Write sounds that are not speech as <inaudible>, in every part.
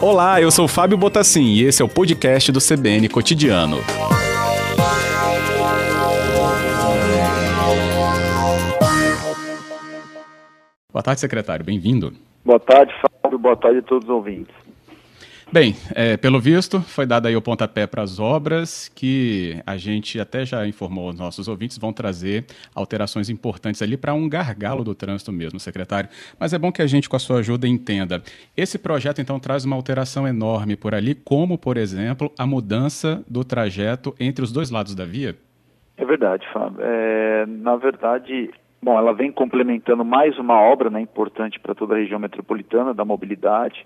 Olá, eu sou Fábio Botassin e esse é o podcast do CBN Cotidiano. Boa tarde, secretário. Bem-vindo. Boa tarde, Fábio. Boa tarde a todos os ouvintes. Bem, é, pelo visto, foi dado aí o pontapé para as obras que a gente até já informou os nossos ouvintes vão trazer alterações importantes ali para um gargalo do trânsito mesmo, secretário. Mas é bom que a gente, com a sua ajuda, entenda. Esse projeto, então, traz uma alteração enorme por ali, como, por exemplo, a mudança do trajeto entre os dois lados da via? É verdade, Fábio. É, na verdade, bom, ela vem complementando mais uma obra né, importante para toda a região metropolitana da mobilidade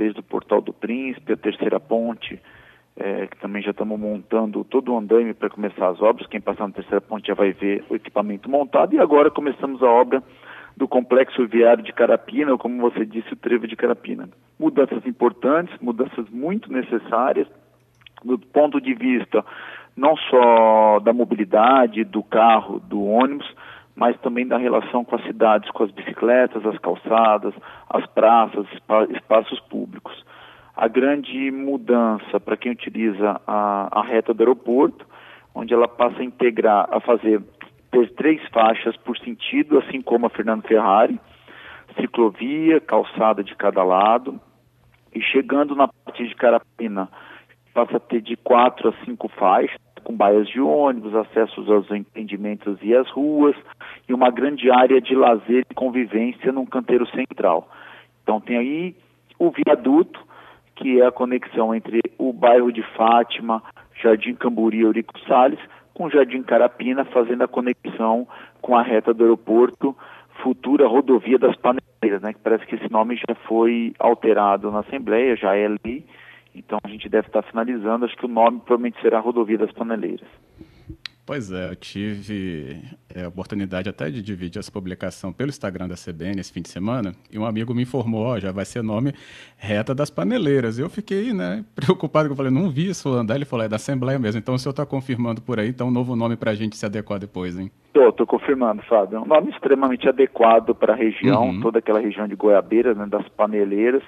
desde o Portal do Príncipe, a Terceira Ponte, é, que também já estamos montando todo o andaime para começar as obras. Quem passar na Terceira Ponte já vai ver o equipamento montado. E agora começamos a obra do Complexo Viário de Carapina, ou como você disse, o Trevo de Carapina. Mudanças importantes, mudanças muito necessárias, do ponto de vista não só da mobilidade, do carro, do ônibus, mas também da relação com as cidades, com as bicicletas, as calçadas, as praças, espaços públicos. A grande mudança para quem utiliza a, a reta do aeroporto, onde ela passa a integrar, a fazer ter três faixas por sentido, assim como a Fernando Ferrari, ciclovia, calçada de cada lado, e chegando na parte de Carapina, passa a ter de quatro a cinco faixas, com baias de ônibus, acessos aos empreendimentos e às ruas, e uma grande área de lazer e convivência num canteiro central. Então tem aí o viaduto, que é a conexão entre o bairro de Fátima, Jardim Camburi e Eurico Salles, com o Jardim Carapina, fazendo a conexão com a reta do aeroporto, futura rodovia das Paneleiras, né? Que parece que esse nome já foi alterado na Assembleia, já é lei, então a gente deve estar finalizando, acho que o nome provavelmente será Rodovia das Paneleiras. Pois é, eu tive é, a oportunidade até de dividir essa publicação pelo Instagram da CBN esse fim de semana, e um amigo me informou, ó, já vai ser nome Reta das Paneleiras. Eu fiquei, né, <laughs> preocupado, que eu falei, não vi isso andar, ele falou, é da Assembleia mesmo, então o senhor está confirmando por aí, então um novo nome para a gente se adequar depois, hein? Estou, estou confirmando, Fábio. É um nome extremamente adequado para a região, uhum. toda aquela região de Goiabeira, né, das Paneleiras,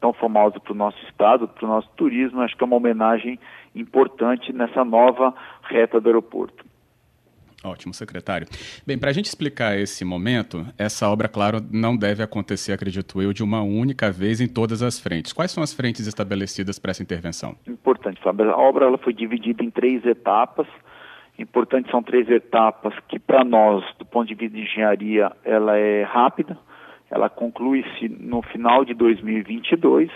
tão famosa para o nosso estado, para o nosso turismo, acho que é uma homenagem importante nessa nova reta do aeroporto. Ótimo, secretário. Bem, para a gente explicar esse momento, essa obra, claro, não deve acontecer, acredito eu, de uma única vez em todas as frentes. Quais são as frentes estabelecidas para essa intervenção? Importante, Fábio. A obra ela foi dividida em três etapas. Importante são três etapas que, para nós, do ponto de vista de engenharia, ela é rápida ela conclui-se no final de 2022,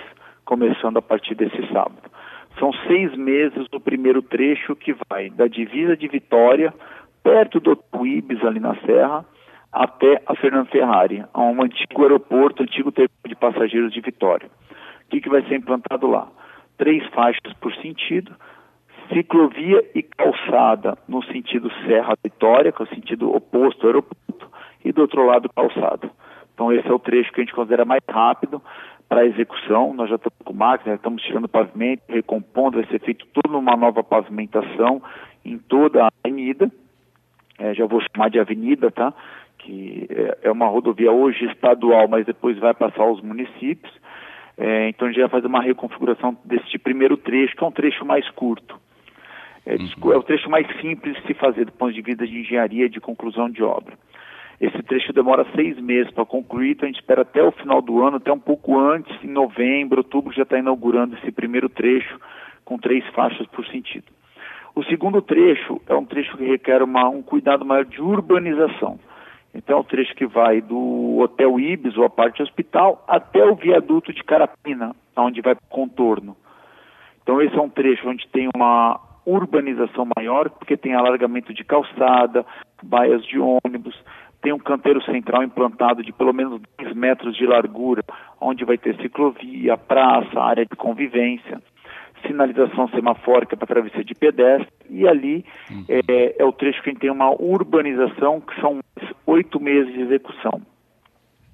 começando a partir desse sábado. São seis meses do primeiro trecho que vai da divisa de Vitória, perto do Tuíbes, ali na Serra, até a Fernando Ferrari, a um antigo aeroporto, antigo terminal de passageiros de Vitória. O que, que vai ser implantado lá? Três faixas por sentido, ciclovia e calçada no sentido Serra-Vitória, que é o sentido oposto ao aeroporto, e do outro lado calçada. Então esse é o trecho que a gente considera mais rápido para a execução. Nós já estamos com máquina, estamos tirando pavimento, recompondo, vai ser feito toda uma nova pavimentação em toda a avenida. É, já vou chamar de avenida, tá? Que é, é uma rodovia hoje estadual, mas depois vai passar aos municípios. É, então a gente vai fazer uma reconfiguração desse primeiro trecho, que é um trecho mais curto. É, uhum. é o trecho mais simples de se fazer do ponto de vista de engenharia de conclusão de obra. Esse trecho demora seis meses para concluir, então a gente espera até o final do ano, até um pouco antes, em novembro, outubro, já está inaugurando esse primeiro trecho com três faixas por sentido. O segundo trecho é um trecho que requer uma, um cuidado maior de urbanização. Então é o trecho que vai do Hotel Ibis, ou a parte hospital, até o viaduto de Carapina, onde vai para o contorno. Então esse é um trecho onde tem uma urbanização maior, porque tem alargamento de calçada, baias de ônibus, tem um canteiro central implantado de pelo menos 10 metros de largura, onde vai ter ciclovia, praça, área de convivência, sinalização semafórica para travessia de pedestre, e ali uhum. é, é, o trecho que tem uma urbanização que são oito meses de execução.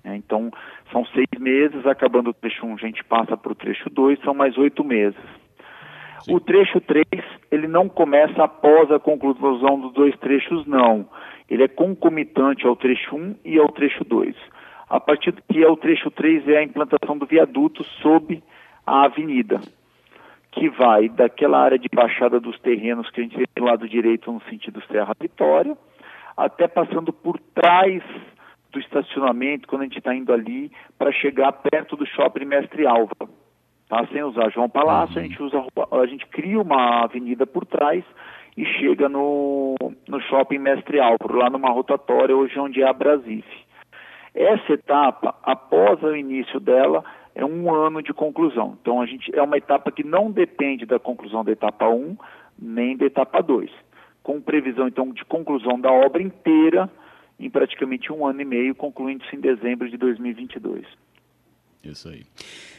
É, então, são seis meses, acabando o trecho 1, a gente passa para o trecho 2, são mais oito meses. Sim. O trecho 3, ele não começa após a conclusão dos dois trechos, não ele é concomitante ao trecho 1 e ao trecho 2. A partir do que é o trecho 3 é a implantação do viaduto sob a avenida, que vai daquela área de baixada dos terrenos que a gente vê do lado direito no sentido Serra Vitória, até passando por trás do estacionamento, quando a gente está indo ali, para chegar perto do shopping Mestre Alva. Tá? Sem usar João Palácio, uhum. a gente usa a gente cria uma avenida por trás e chega no, no shopping Mestre Álvaro, lá numa rotatória, hoje onde é a Brasife. Essa etapa, após o início dela, é um ano de conclusão. Então, a gente é uma etapa que não depende da conclusão da etapa 1, nem da etapa 2. Com previsão, então, de conclusão da obra inteira em praticamente um ano e meio, concluindo-se em dezembro de 2022. Isso aí.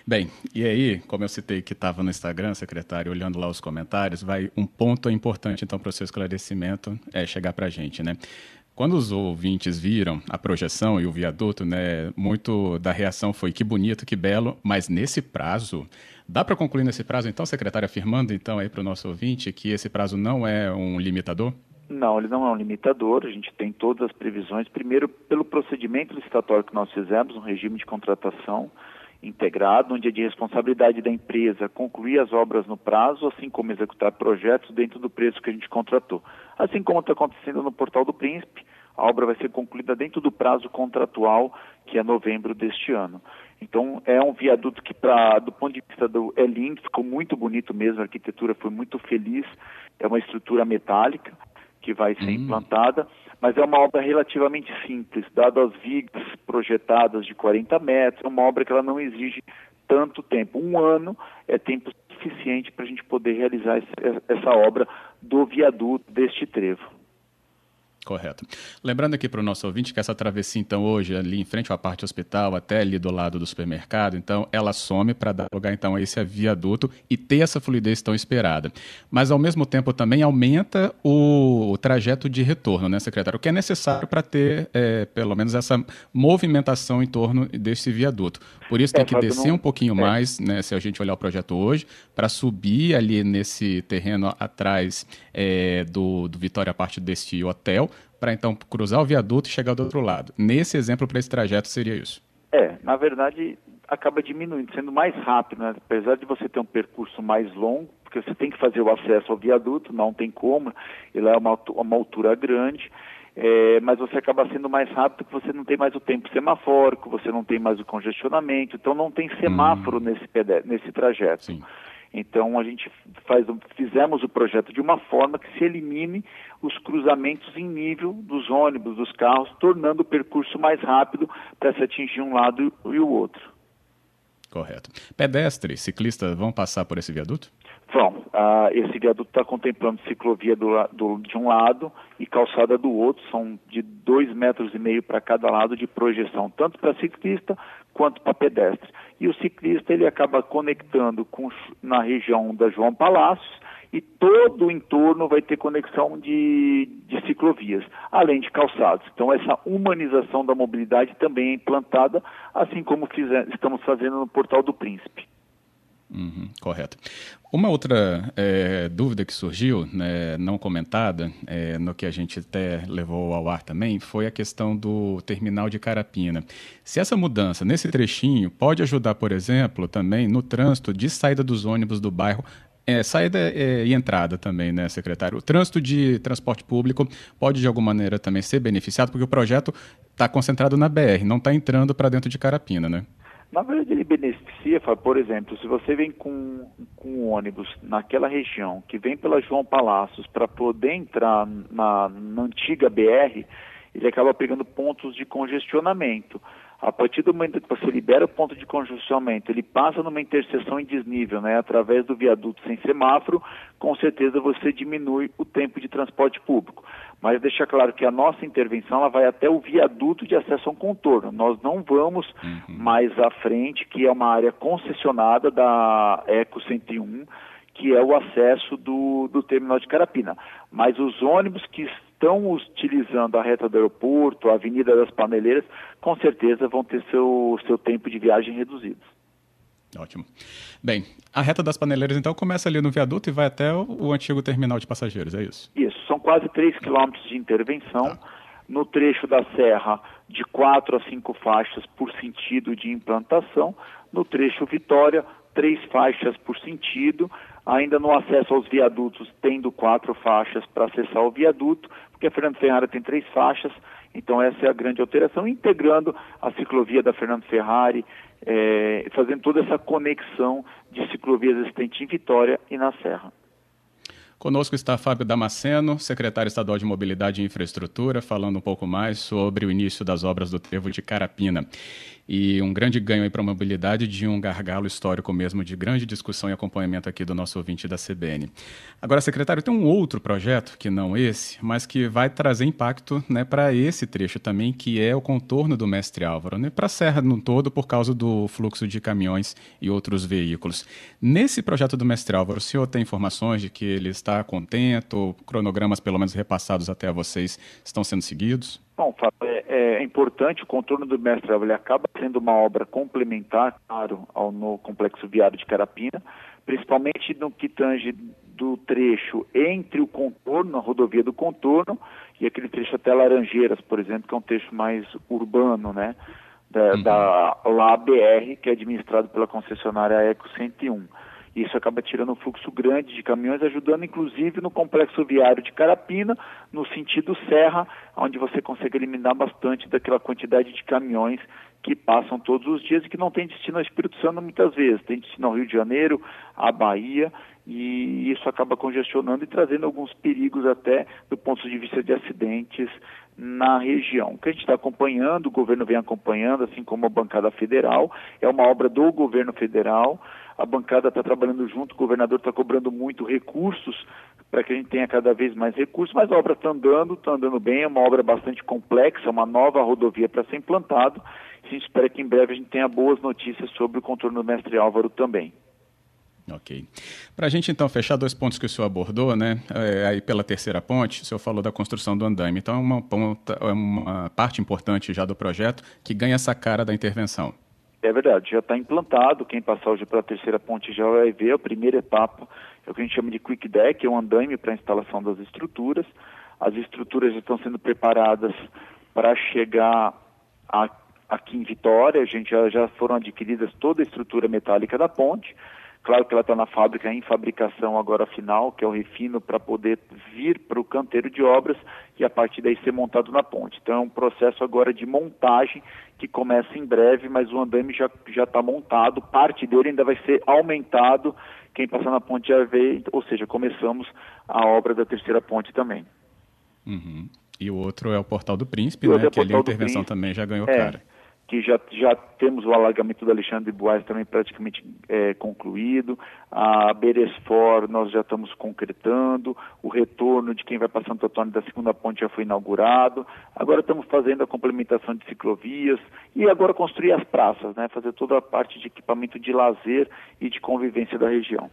Bem, e aí, como eu citei que estava no Instagram, secretário, olhando lá os comentários, vai um ponto importante então para o seu esclarecimento é chegar para a gente, né? Quando os ouvintes viram a projeção e o viaduto, né, muito da reação foi que bonito, que belo, mas nesse prazo, dá para concluir nesse prazo, então, secretário, afirmando então aí para o nosso ouvinte que esse prazo não é um limitador? Não, ele não é um limitador, a gente tem todas as previsões, primeiro pelo procedimento licitatório que nós fizemos, um regime de contratação, integrado, onde é de responsabilidade da empresa concluir as obras no prazo, assim como executar projetos dentro do preço que a gente contratou. Assim como está acontecendo no Portal do Príncipe, a obra vai ser concluída dentro do prazo contratual, que é novembro deste ano. Então, é um viaduto que, pra, do ponto de vista do. É lindo, ficou muito bonito mesmo, a arquitetura foi muito feliz. É uma estrutura metálica que vai ser hum. implantada mas é uma obra relativamente simples, dado as vigas projetadas de 40 metros, é uma obra que ela não exige tanto tempo. Um ano é tempo suficiente para a gente poder realizar essa obra do viaduto deste trevo. Correto. Lembrando aqui para o nosso ouvinte que essa travessia, então, hoje, ali em frente à parte hospital, até ali do lado do supermercado, então, ela some para dar lugar, então, a esse viaduto e ter essa fluidez tão esperada. Mas, ao mesmo tempo, também aumenta o, o trajeto de retorno, né, secretário? O que é necessário para ter, é, pelo menos, essa movimentação em torno desse viaduto. Por isso, tem é, que descer não... um pouquinho é. mais, né, se a gente olhar o projeto hoje, para subir ali nesse terreno atrás é, do, do Vitória, a parte deste hotel, para então cruzar o viaduto e chegar do outro lado. Nesse exemplo, para esse trajeto, seria isso? É, na verdade, acaba diminuindo, sendo mais rápido, né? apesar de você ter um percurso mais longo, porque você tem que fazer o acesso ao viaduto, não tem como, ele é uma, uma altura grande, é, mas você acaba sendo mais rápido porque você não tem mais o tempo semafórico, você não tem mais o congestionamento, então não tem semáforo hum. nesse, nesse trajeto. Sim. Então a gente faz, fizemos o projeto de uma forma que se elimine os cruzamentos em nível dos ônibus, dos carros, tornando o percurso mais rápido para se atingir um lado e o outro. Correto. Pedestres, ciclistas vão passar por esse viaduto? Ah, esse viaduto está contemplando ciclovia do, do, de um lado e calçada do outro. São de dois metros e meio para cada lado de projeção, tanto para ciclista quanto para pedestre. E o ciclista ele acaba conectando com, na região da João Palácios e todo o entorno vai ter conexão de, de ciclovias, além de calçados. Então, essa humanização da mobilidade também é implantada, assim como estamos fazendo no Portal do Príncipe. Uhum, correto. Uma outra é, dúvida que surgiu, né, não comentada, é, no que a gente até levou ao ar também, foi a questão do terminal de Carapina. Se essa mudança nesse trechinho pode ajudar, por exemplo, também no trânsito de saída dos ônibus do bairro é, saída é, e entrada também, né, secretário? O trânsito de transporte público pode, de alguma maneira, também ser beneficiado, porque o projeto está concentrado na BR, não está entrando para dentro de Carapina, né? Na verdade, ele beneficia, por exemplo, se você vem com, com um ônibus naquela região, que vem pela João Palácios, para poder entrar na, na antiga BR, ele acaba pegando pontos de congestionamento. A partir do momento que você libera o ponto de congestionamento, ele passa numa interseção em desnível, né, através do viaduto sem semáforo, com certeza você diminui o tempo de transporte público. Mas deixa claro que a nossa intervenção ela vai até o viaduto de acesso ao contorno. Nós não vamos uhum. mais à frente, que é uma área concessionada da Eco 101, que é o acesso do, do terminal de Carapina. Mas os ônibus que estão utilizando a reta do aeroporto, a Avenida das Paneleiras, com certeza vão ter seu, seu tempo de viagem reduzido. Ótimo. Bem, a reta das paneleiras então começa ali no viaduto e vai até o, o antigo terminal de passageiros, é isso? Isso, são quase 3 quilômetros de intervenção. Tá. No trecho da serra, de quatro a cinco faixas por sentido de implantação. No trecho Vitória, três faixas por sentido. Ainda no acesso aos viadutos, tendo quatro faixas para acessar o viaduto, porque a Fernando Ferrari tem três faixas, então essa é a grande alteração, integrando a ciclovia da Fernando Ferrari, é, fazendo toda essa conexão de ciclovias existentes em Vitória e na Serra. Conosco está Fábio Damasceno, secretário estadual de Mobilidade e Infraestrutura, falando um pouco mais sobre o início das obras do trevo de Carapina e um grande ganho para a mobilidade de um gargalo histórico mesmo de grande discussão e acompanhamento aqui do nosso ouvinte da CBN. Agora, secretário, tem um outro projeto, que não esse, mas que vai trazer impacto né, para esse trecho também, que é o contorno do Mestre Álvaro, né, para a Serra no todo, por causa do fluxo de caminhões e outros veículos. Nesse projeto do Mestre Álvaro, o senhor tem informações de que ele está contente, cronogramas pelo menos repassados até a vocês estão sendo seguidos? Bom, Fábio, é, é, importante, o contorno do Mestre Álvaro acaba sendo uma obra complementar, claro, ao no complexo viário de Carapina, principalmente no que tange do trecho entre o contorno, a rodovia do contorno, e aquele trecho até Laranjeiras, por exemplo, que é um trecho mais urbano, né, da, uhum. da LABR, que é administrado pela concessionária Eco 101. Isso acaba tirando um fluxo grande de caminhões, ajudando inclusive no complexo viário de Carapina, no sentido serra, onde você consegue eliminar bastante daquela quantidade de caminhões que passam todos os dias e que não tem destino ao Espírito Santo muitas vezes, tem destino ao Rio de Janeiro, à Bahia, e isso acaba congestionando e trazendo alguns perigos até do ponto de vista de acidentes na região. O que a gente está acompanhando, o governo vem acompanhando, assim como a bancada federal, é uma obra do governo federal, a bancada está trabalhando junto, o governador está cobrando muito recursos para que a gente tenha cada vez mais recursos, mas a obra está andando, está andando bem, é uma obra bastante complexa, uma nova rodovia para ser implantado. A gente espera que em breve a gente tenha boas notícias sobre o contorno do Mestre Álvaro também. Ok. Para a gente então fechar dois pontos que o senhor abordou, né? É, aí pela terceira ponte, o senhor falou da construção do andaime. Então é uma, é uma parte importante já do projeto que ganha essa cara da intervenção. É verdade, já está implantado. Quem passar hoje pela terceira ponte já vai ver a primeira etapa, é o que a gente chama de quick deck, é um andaime para a instalação das estruturas. As estruturas já estão sendo preparadas para chegar a, aqui em Vitória. A gente já, já foram adquiridas toda a estrutura metálica da ponte. Claro que ela está na fábrica em fabricação agora final, que é o refino para poder vir para o canteiro de obras e a partir daí ser montado na ponte. Então é um processo agora de montagem que começa em breve, mas o andame já já está montado, parte dele ainda vai ser aumentado. Quem passar na ponte já vê, ou seja, começamos a obra da terceira ponte também. Uhum. E o outro é o Portal do Príncipe, né? É que ali a intervenção também já ganhou é. cara que já, já temos o alargamento do Alexandre de Boas também praticamente é, concluído, a Beresfor nós já estamos concretando, o retorno de quem vai para Santo Antônio da segunda ponte já foi inaugurado, agora estamos fazendo a complementação de ciclovias e agora construir as praças, né, fazer toda a parte de equipamento de lazer e de convivência da região.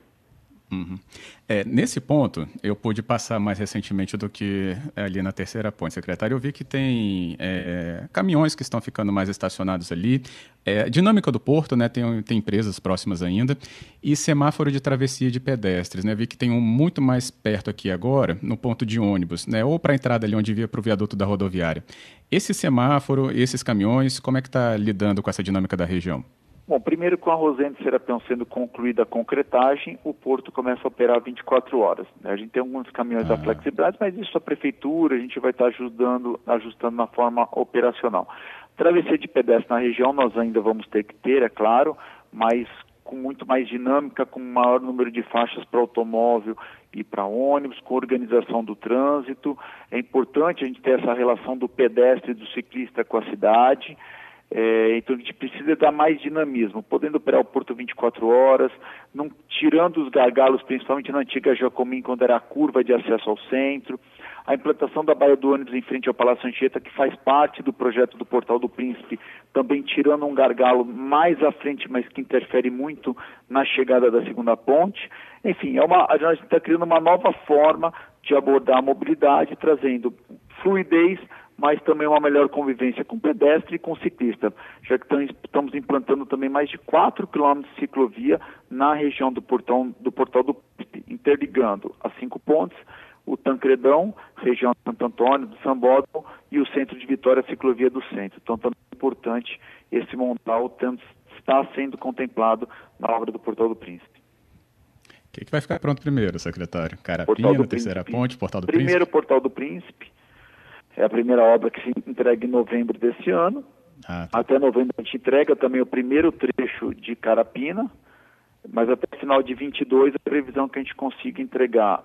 Uhum. É, nesse ponto, eu pude passar mais recentemente do que ali na terceira ponte, secretário. Eu vi que tem é, caminhões que estão ficando mais estacionados ali. É, dinâmica do porto, né? Tem, tem empresas próximas ainda. E semáforo de travessia de pedestres, né? Vi que tem um muito mais perto aqui agora, no ponto de ônibus, né? Ou para a entrada ali onde via para o viaduto da rodoviária. Esse semáforo, esses caminhões, como é que está lidando com essa dinâmica da região? Bom, primeiro com a Rosende Serapião sendo concluída a concretagem, o porto começa a operar 24 horas. Né? A gente tem alguns caminhões ah. da flexibilidade, mas isso a prefeitura, a gente vai estar ajudando, ajustando na forma operacional. Travessia de pedestre na região nós ainda vamos ter que ter, é claro, mas com muito mais dinâmica, com maior número de faixas para automóvel e para ônibus, com organização do trânsito. É importante a gente ter essa relação do pedestre e do ciclista com a cidade. É, então a gente precisa dar mais dinamismo, podendo operar o porto 24 horas, não tirando os gargalos, principalmente na antiga Jacomim, quando era a curva de acesso ao centro, a implantação da Baía do ônibus em frente ao Palácio Anchieta, que faz parte do projeto do Portal do Príncipe, também tirando um gargalo mais à frente, mas que interfere muito na chegada da segunda ponte. Enfim, é uma, a gente está criando uma nova forma de abordar a mobilidade, trazendo fluidez mas também uma melhor convivência com pedestre e com ciclista, já que estamos implantando também mais de 4 quilômetros de ciclovia na região do, portão, do portal do interligando as cinco pontes, o Tancredão, região de Santo Antônio, do Sambódromo e o centro de Vitória, a ciclovia do centro. Então, também é importante esse montal tanto está sendo contemplado na obra do Portal do Príncipe. O que, que, vai ficar pronto primeiro, secretário? Carapina, Terceira Príncipe. Ponte, Portal do primeiro, Príncipe? Primeiro, Portal do Príncipe. É a primeira obra que se entrega em novembro desse ano. Ah, tá. Até novembro a gente entrega também o primeiro trecho de Carapina, mas até final de 22 a previsão é que a gente consiga entregar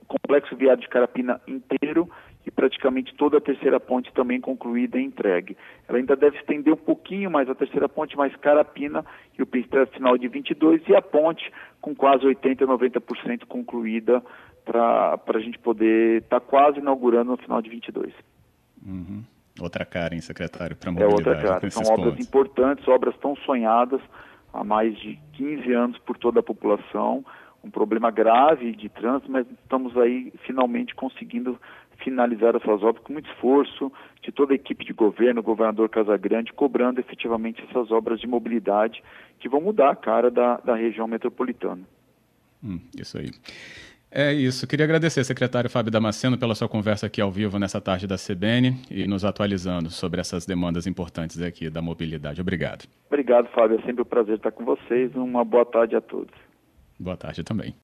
o complexo viário de Carapina inteiro e praticamente toda a terceira ponte também concluída e entregue. Ela ainda deve estender um pouquinho mais a terceira ponte, mais Carapina e o Pinstrel final de 22 e a ponte com quase 80, 90% concluída para a gente poder estar tá quase inaugurando no final de 22. Uhum. Outra cara, hein, secretário, para mobilidade. É outra cara. São obras pontos. importantes, obras tão sonhadas há mais de 15 anos por toda a população um problema grave de trânsito, mas estamos aí finalmente conseguindo finalizar essas obras com muito esforço de toda a equipe de governo, o governador Casagrande, cobrando efetivamente essas obras de mobilidade que vão mudar a cara da, da região metropolitana. Hum, isso aí. É isso. Queria agradecer, secretário Fábio Damasceno, pela sua conversa aqui ao vivo nessa tarde da CBN e nos atualizando sobre essas demandas importantes aqui da mobilidade. Obrigado. Obrigado, Fábio. É sempre um prazer estar com vocês. Uma boa tarde a todos. Boa tarde também.